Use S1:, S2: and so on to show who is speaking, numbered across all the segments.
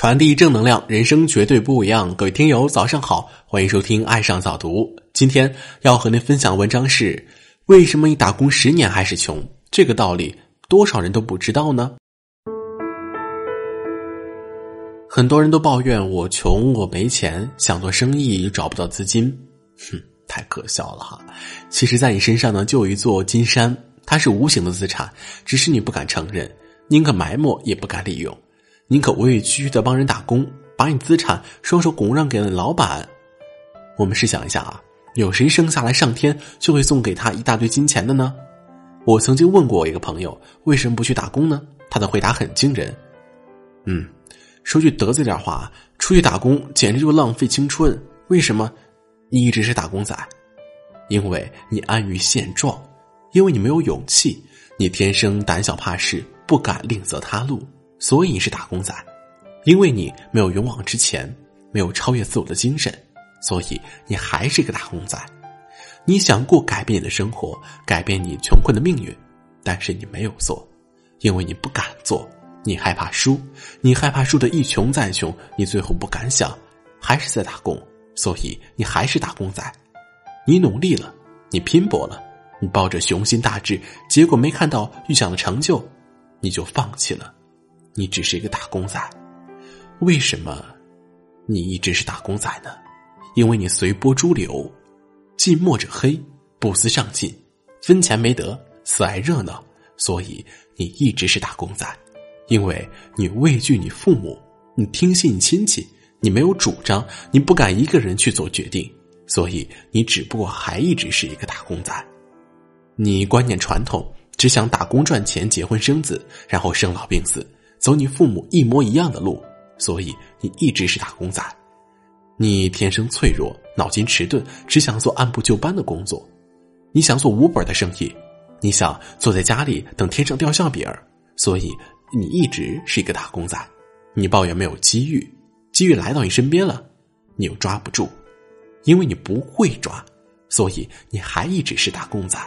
S1: 传递正能量，人生绝对不一样。各位听友，早上好，欢迎收听《爱上早读》。今天要和您分享文章是：为什么你打工十年还是穷？这个道理多少人都不知道呢？很多人都抱怨我穷，我没钱，想做生意又找不到资金，哼，太可笑了哈！其实，在你身上呢，就有一座金山，它是无形的资产，只是你不敢承认，宁可埋没也不敢利用。宁可委委屈屈的帮人打工，把你资产双手拱让给了老板。我们试想一下啊，有谁生下来上天就会送给他一大堆金钱的呢？我曾经问过我一个朋友，为什么不去打工呢？他的回答很惊人。嗯，说句得罪点话，出去打工简直就浪费青春。为什么？你一直是打工仔，因为你安于现状，因为你没有勇气，你天生胆小怕事，不敢另择他路。所以你是打工仔，因为你没有勇往直前，没有超越自我的精神，所以你还是一个打工仔。你想过改变你的生活，改变你穷困的命运，但是你没有做，因为你不敢做，你害怕输，你害怕输的一穷再穷，你最后不敢想，还是在打工，所以你还是打工仔。你努力了，你拼搏了，你抱着雄心大志，结果没看到预想的成就，你就放弃了。你只是一个打工仔，为什么你一直是打工仔呢？因为你随波逐流，近墨者黑，不思上进，分钱没得，死爱热闹，所以你一直是打工仔。因为你畏惧你父母，你听信亲戚，你没有主张，你不敢一个人去做决定，所以你只不过还一直是一个打工仔。你观念传统，只想打工赚钱，结婚生子，然后生老病死。走你父母一模一样的路，所以你一直是打工仔。你天生脆弱，脑筋迟钝，只想做按部就班的工作。你想做无本的生意，你想坐在家里等天上掉馅饼儿，所以你一直是一个打工仔。你抱怨没有机遇，机遇来到你身边了，你又抓不住，因为你不会抓，所以你还一直是打工仔。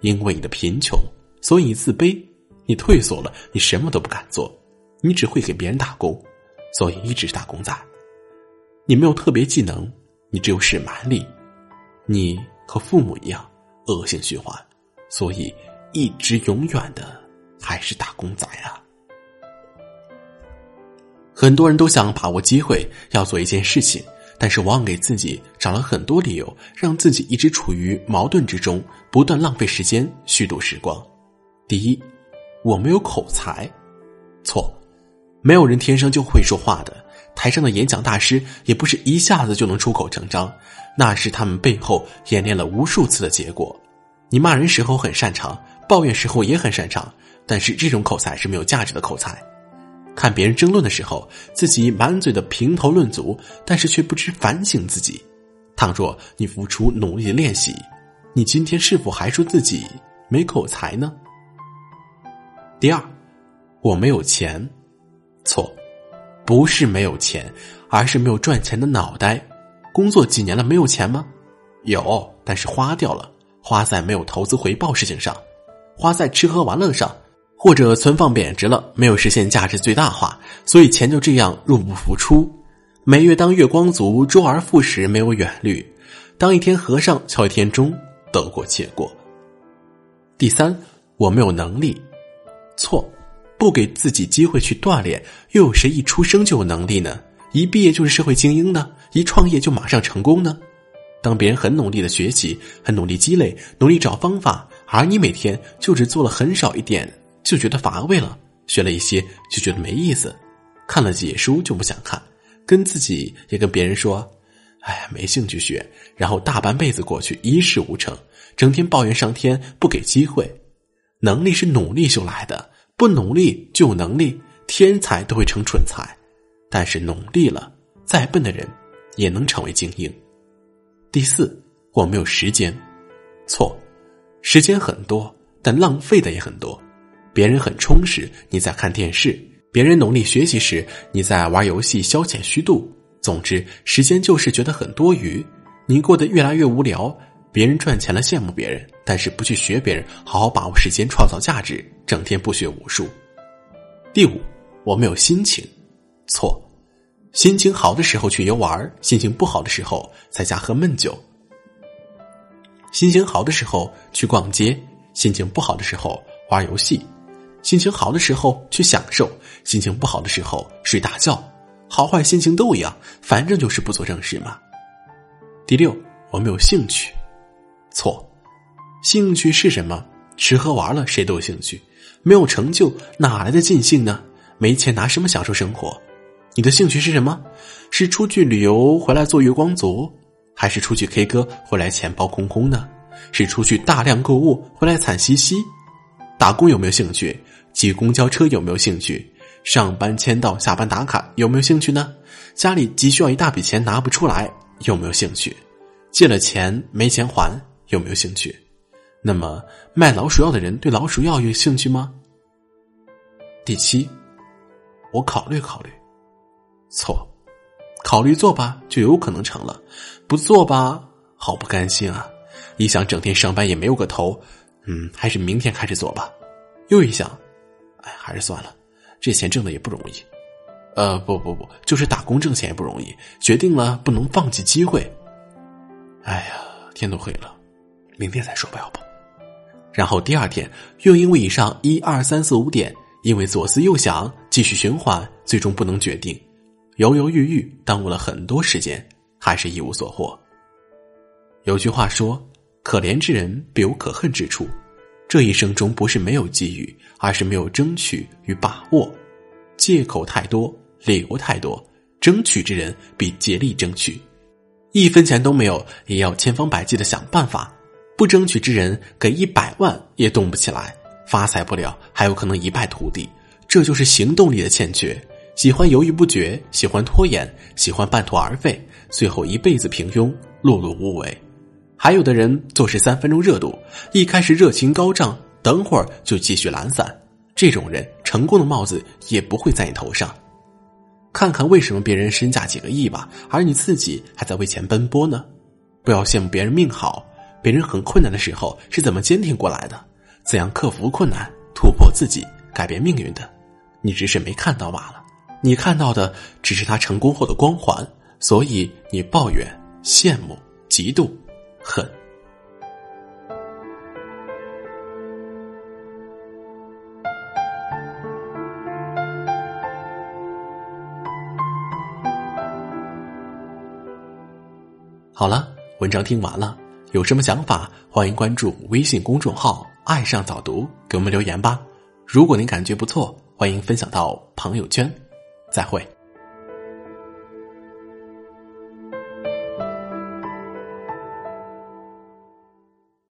S1: 因为你的贫穷，所以你自卑。你退缩了，你什么都不敢做，你只会给别人打工，所以一直是打工仔。你没有特别技能，你只有使蛮力，你和父母一样恶性循环，所以一直永远的还是打工仔啊。很多人都想把握机会要做一件事情，但是往往给自己找了很多理由，让自己一直处于矛盾之中，不断浪费时间，虚度时光。第一。我没有口才，错，没有人天生就会说话的。台上的演讲大师也不是一下子就能出口成章，那是他们背后演练了无数次的结果。你骂人时候很擅长，抱怨时候也很擅长，但是这种口才是没有价值的口才。看别人争论的时候，自己满嘴的评头论足，但是却不知反省自己。倘若你付出努力练习，你今天是否还说自己没口才呢？第二，我没有钱，错，不是没有钱，而是没有赚钱的脑袋。工作几年了，没有钱吗？有，但是花掉了，花在没有投资回报事情上，花在吃喝玩乐上，或者存放贬值了，没有实现价值最大化，所以钱就这样入不敷出。每月当月光族，周而复始，没有远虑。当一天和尚敲一天钟，得过且过。第三，我没有能力。错，不给自己机会去锻炼，又有谁一出生就有能力呢？一毕业就是社会精英呢？一创业就马上成功呢？当别人很努力的学习，很努力积累，努力找方法，而你每天就只做了很少一点，就觉得乏味了；学了一些就觉得没意思，看了几页书就不想看，跟自己也跟别人说：“哎呀，没兴趣学。”然后大半辈子过去一事无成，整天抱怨上天不给机会。能力是努力修来的，不努力就有能力。天才都会成蠢材，但是努力了，再笨的人也能成为精英。第四，我没有时间，错，时间很多，但浪费的也很多。别人很充实，你在看电视；别人努力学习时，你在玩游戏消遣虚度。总之，时间就是觉得很多余，你过得越来越无聊。别人赚钱了，羡慕别人，但是不去学别人，好好把握时间，创造价值，整天不学无术。第五，我没有心情，错。心情好的时候去游玩，心情不好的时候在家喝闷酒。心情好的时候去逛街，心情不好的时候玩游戏。心情好的时候去享受，心情不好的时候睡大觉。好坏心情都一样，反正就是不做正事嘛。第六，我没有兴趣。错，兴趣是什么？吃喝玩乐谁都有兴趣，没有成就哪来的尽兴呢？没钱拿什么享受生活？你的兴趣是什么？是出去旅游回来做月光族，还是出去 K 歌回来钱包空空呢？是出去大量购物回来惨兮兮？打工有没有兴趣？挤公交车有没有兴趣？上班签到、下班打卡有没有兴趣呢？家里急需要一大笔钱拿不出来有没有兴趣？借了钱没钱还有没有兴趣？那么卖老鼠药的人对老鼠药有兴趣吗？第七，我考虑考虑。错，考虑做吧就有可能成了，不做吧好不甘心啊！一想整天上班也没有个头，嗯，还是明天开始做吧。又一想，哎，还是算了。这钱挣的也不容易，呃，不不不，就是打工挣钱也不容易。决定了，不能放弃机会。哎呀，天都黑了，明天再说吧，要不。然后第二天又因为以上一二三四五点，因为左思右想，继续循环，最终不能决定，犹犹豫豫，耽误了很多时间，还是一无所获。有句话说：“可怜之人必有可恨之处。”这一生中不是没有机遇，而是没有争取与把握。借口太多，理由太多，争取之人必竭力争取，一分钱都没有也要千方百计的想办法。不争取之人，给一百万也动不起来，发财不了，还有可能一败涂地。这就是行动力的欠缺。喜欢犹豫不决，喜欢拖延，喜欢半途而废，最后一辈子平庸，碌碌无为。还有的人做事三分钟热度，一开始热情高涨，等会儿就继续懒散。这种人成功的帽子也不会在你头上。看看为什么别人身价几个亿吧，而你自己还在为钱奔波呢？不要羡慕别人命好，别人很困难的时候是怎么坚挺过来的，怎样克服困难、突破自己、改变命运的？你只是没看到罢了。你看到的只是他成功后的光环，所以你抱怨、羡慕、嫉妒。恨。好了，文章听完了，有什么想法，欢迎关注微信公众号“爱上早读”，给我们留言吧。如果您感觉不错，欢迎分享到朋友圈。再会。